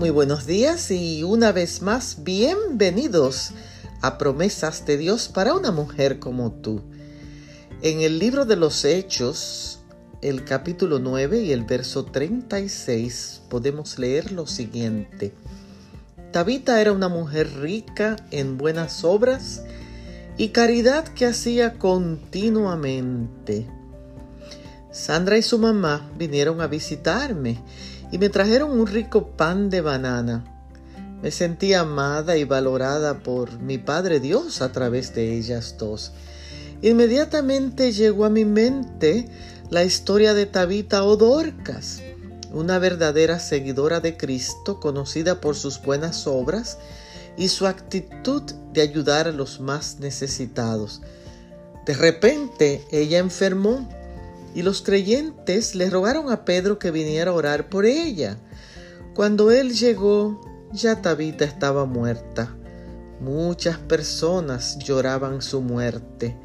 Muy buenos días y una vez más bienvenidos a Promesas de Dios para una mujer como tú. En el libro de los Hechos, el capítulo 9 y el verso 36 podemos leer lo siguiente. Tabita era una mujer rica en buenas obras y caridad que hacía continuamente. Sandra y su mamá vinieron a visitarme y me trajeron un rico pan de banana. Me sentí amada y valorada por mi Padre Dios a través de ellas dos. Inmediatamente llegó a mi mente la historia de Tabita o Dorcas, una verdadera seguidora de Cristo conocida por sus buenas obras y su actitud de ayudar a los más necesitados. De repente ella enfermó y los creyentes le rogaron a Pedro que viniera a orar por ella. Cuando él llegó, ya Tabita estaba muerta. Muchas personas lloraban su muerte.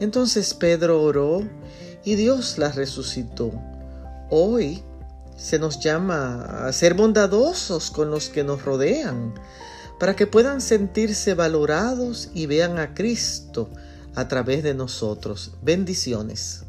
Entonces Pedro oró y Dios la resucitó. Hoy se nos llama a ser bondadosos con los que nos rodean, para que puedan sentirse valorados y vean a Cristo a través de nosotros. Bendiciones.